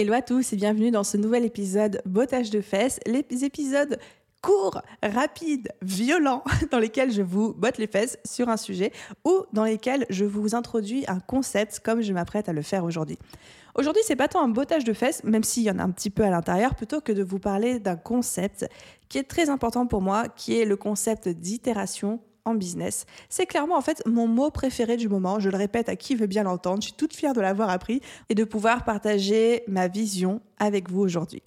Hello à tous et bienvenue dans ce nouvel épisode Bottage de fesses, les épisodes courts, rapides, violents, dans lesquels je vous botte les fesses sur un sujet ou dans lesquels je vous introduis un concept comme je m'apprête à le faire aujourd'hui. Aujourd'hui, c'est pas tant un bottage de fesses, même s'il y en a un petit peu à l'intérieur, plutôt que de vous parler d'un concept qui est très important pour moi, qui est le concept d'itération en business. C'est clairement en fait mon mot préféré du moment. Je le répète à qui veut bien l'entendre. Je suis toute fière de l'avoir appris et de pouvoir partager ma vision avec vous aujourd'hui.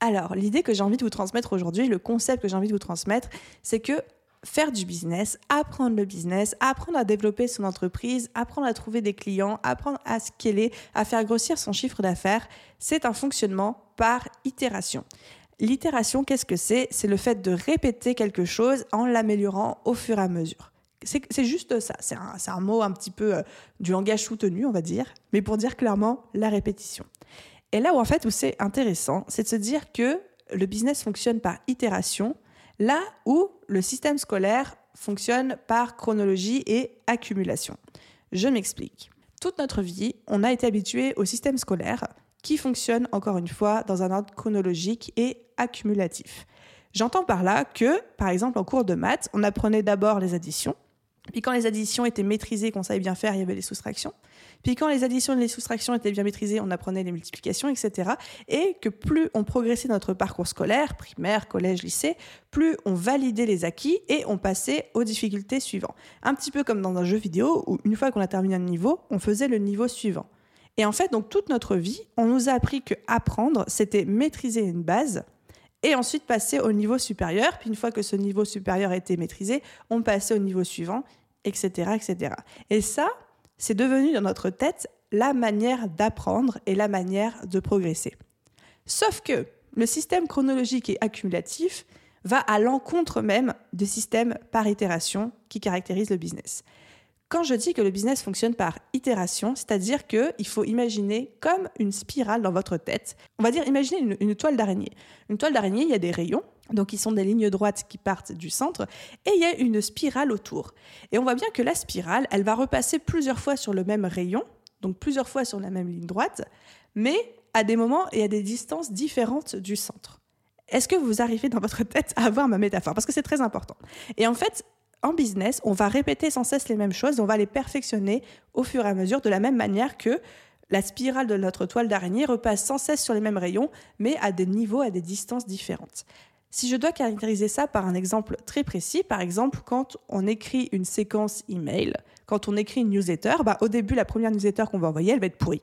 Alors, l'idée que j'ai envie de vous transmettre aujourd'hui, le concept que j'ai envie de vous transmettre, c'est que faire du business, apprendre le business, apprendre à développer son entreprise, apprendre à trouver des clients, apprendre à scaler, à faire grossir son chiffre d'affaires, c'est un fonctionnement par itération. L'itération, qu'est-ce que c'est? C'est le fait de répéter quelque chose en l'améliorant au fur et à mesure. C'est juste ça. C'est un, mot un petit peu euh, du langage soutenu, on va dire, mais pour dire clairement la répétition. Et là où en fait où c'est intéressant, c'est de se dire que le business fonctionne par itération, là où le système scolaire fonctionne par chronologie et accumulation. Je m'explique. Toute notre vie, on a été habitué au système scolaire qui fonctionne encore une fois dans un ordre chronologique et accumulatif. J'entends par là que, par exemple, en cours de maths, on apprenait d'abord les additions, puis quand les additions étaient maîtrisées, qu'on savait bien faire, il y avait les soustractions. Puis quand les additions et les soustractions étaient bien maîtrisées, on apprenait les multiplications, etc. Et que plus on progressait notre parcours scolaire, primaire, collège, lycée, plus on validait les acquis et on passait aux difficultés suivantes. Un petit peu comme dans un jeu vidéo où une fois qu'on a terminé un niveau, on faisait le niveau suivant. Et en fait, donc toute notre vie, on nous a appris que apprendre, c'était maîtriser une base et ensuite passer au niveau supérieur. Puis une fois que ce niveau supérieur a été maîtrisé, on passait au niveau suivant, etc., etc. Et ça, c'est devenu dans notre tête la manière d'apprendre et la manière de progresser. Sauf que le système chronologique et accumulatif va à l'encontre même du système par itération qui caractérise le business. Quand je dis que le business fonctionne par itération, c'est-à-dire qu'il faut imaginer comme une spirale dans votre tête. On va dire, imaginez une, toile d'araignée. Une toile d'araignée, il y a des rayons, donc ils sont des lignes droites qui partent du centre, et il y a une spirale autour. Et on voit bien que la spirale, elle va repasser plusieurs fois sur le même rayon, donc plusieurs fois sur la même ligne droite, mais à des moments et à des distances différentes du centre. Est-ce que vous arrivez dans votre tête à avoir ma métaphore? Parce que c'est très important. Et en fait, en business, on va répéter sans cesse les mêmes choses, on va les perfectionner au fur et à mesure, de la même manière que la spirale de notre toile d'araignée repasse sans cesse sur les mêmes rayons, mais à des niveaux, à des distances différentes. Si je dois caractériser ça par un exemple très précis, par exemple quand on écrit une séquence email, quand on écrit une newsletter, bah, au début, la première newsletter qu'on va envoyer, elle va être pourrie.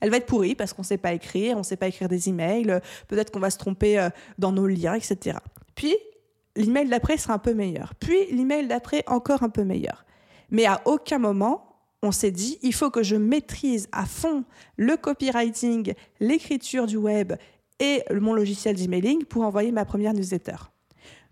Elle va être pourrie parce qu'on ne sait pas écrire, on ne sait pas écrire des emails, peut-être qu'on va se tromper euh, dans nos liens, etc. Puis, l'email d'après sera un peu meilleur. Puis l'email d'après encore un peu meilleur. Mais à aucun moment, on s'est dit, il faut que je maîtrise à fond le copywriting, l'écriture du web et mon logiciel d'emailing pour envoyer ma première newsletter.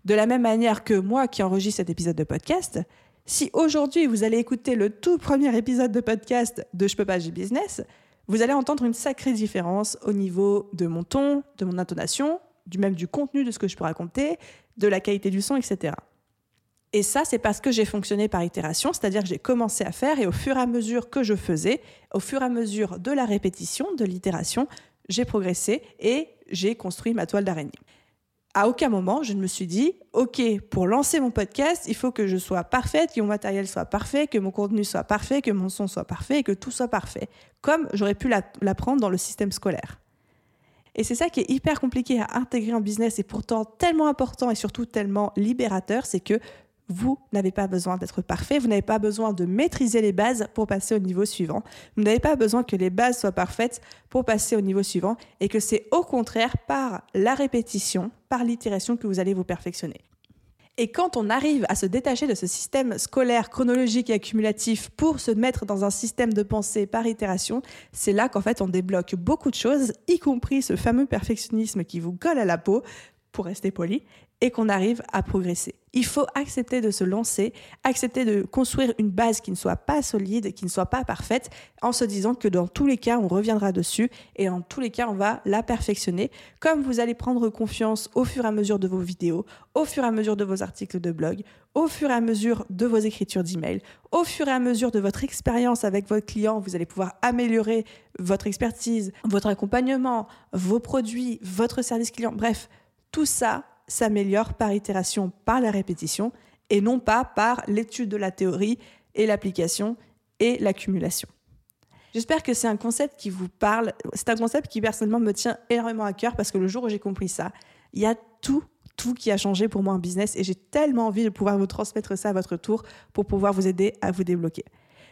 De la même manière que moi qui enregistre cet épisode de podcast, si aujourd'hui vous allez écouter le tout premier épisode de podcast de Je peux pas, j'ai business, vous allez entendre une sacrée différence au niveau de mon ton, de mon intonation, du même du contenu de ce que je peux raconter, de la qualité du son, etc. Et ça, c'est parce que j'ai fonctionné par itération, c'est-à-dire que j'ai commencé à faire et au fur et à mesure que je faisais, au fur et à mesure de la répétition, de l'itération, j'ai progressé et j'ai construit ma toile d'araignée. À aucun moment, je ne me suis dit, OK, pour lancer mon podcast, il faut que je sois parfaite, que mon matériel soit parfait, que mon contenu soit parfait, que mon son soit parfait et que tout soit parfait, comme j'aurais pu l'apprendre dans le système scolaire. Et c'est ça qui est hyper compliqué à intégrer en business et pourtant tellement important et surtout tellement libérateur, c'est que vous n'avez pas besoin d'être parfait, vous n'avez pas besoin de maîtriser les bases pour passer au niveau suivant, vous n'avez pas besoin que les bases soient parfaites pour passer au niveau suivant et que c'est au contraire par la répétition, par l'itération que vous allez vous perfectionner. Et quand on arrive à se détacher de ce système scolaire, chronologique et accumulatif pour se mettre dans un système de pensée par itération, c'est là qu'en fait on débloque beaucoup de choses, y compris ce fameux perfectionnisme qui vous colle à la peau, pour rester poli, et qu'on arrive à progresser. Il faut accepter de se lancer, accepter de construire une base qui ne soit pas solide, qui ne soit pas parfaite, en se disant que dans tous les cas, on reviendra dessus et en tous les cas, on va la perfectionner. Comme vous allez prendre confiance au fur et à mesure de vos vidéos, au fur et à mesure de vos articles de blog, au fur et à mesure de vos écritures d'email, au fur et à mesure de votre expérience avec votre client, vous allez pouvoir améliorer votre expertise, votre accompagnement, vos produits, votre service client, bref, tout ça s'améliore par itération, par la répétition, et non pas par l'étude de la théorie et l'application et l'accumulation. J'espère que c'est un concept qui vous parle. C'est un concept qui personnellement me tient énormément à cœur parce que le jour où j'ai compris ça, il y a tout, tout qui a changé pour moi en business et j'ai tellement envie de pouvoir vous transmettre ça à votre tour pour pouvoir vous aider à vous débloquer.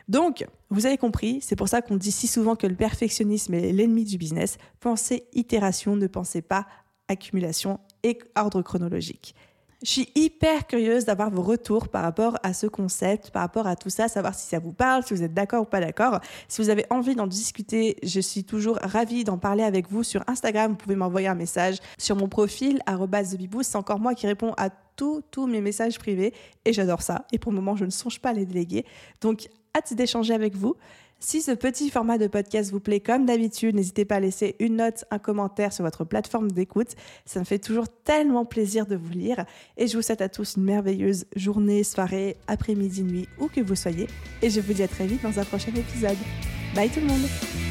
Donc, vous avez compris, c'est pour ça qu'on dit si souvent que le perfectionnisme est l'ennemi du business. Pensez itération, ne pensez pas accumulation et ordre chronologique. Je suis hyper curieuse d'avoir vos retours par rapport à ce concept, par rapport à tout ça, savoir si ça vous parle, si vous êtes d'accord ou pas d'accord. Si vous avez envie d'en discuter, je suis toujours ravie d'en parler avec vous sur Instagram. Vous pouvez m'envoyer un message sur mon profil, @thebibou. C'est encore moi qui réponds à tous, tous mes messages privés et j'adore ça. Et pour le moment, je ne songe pas à les déléguer. Donc, hâte d'échanger avec vous. Si ce petit format de podcast vous plaît comme d'habitude, n'hésitez pas à laisser une note, un commentaire sur votre plateforme d'écoute. Ça me fait toujours tellement plaisir de vous lire. Et je vous souhaite à tous une merveilleuse journée, soirée, après-midi, nuit, où que vous soyez. Et je vous dis à très vite dans un prochain épisode. Bye tout le monde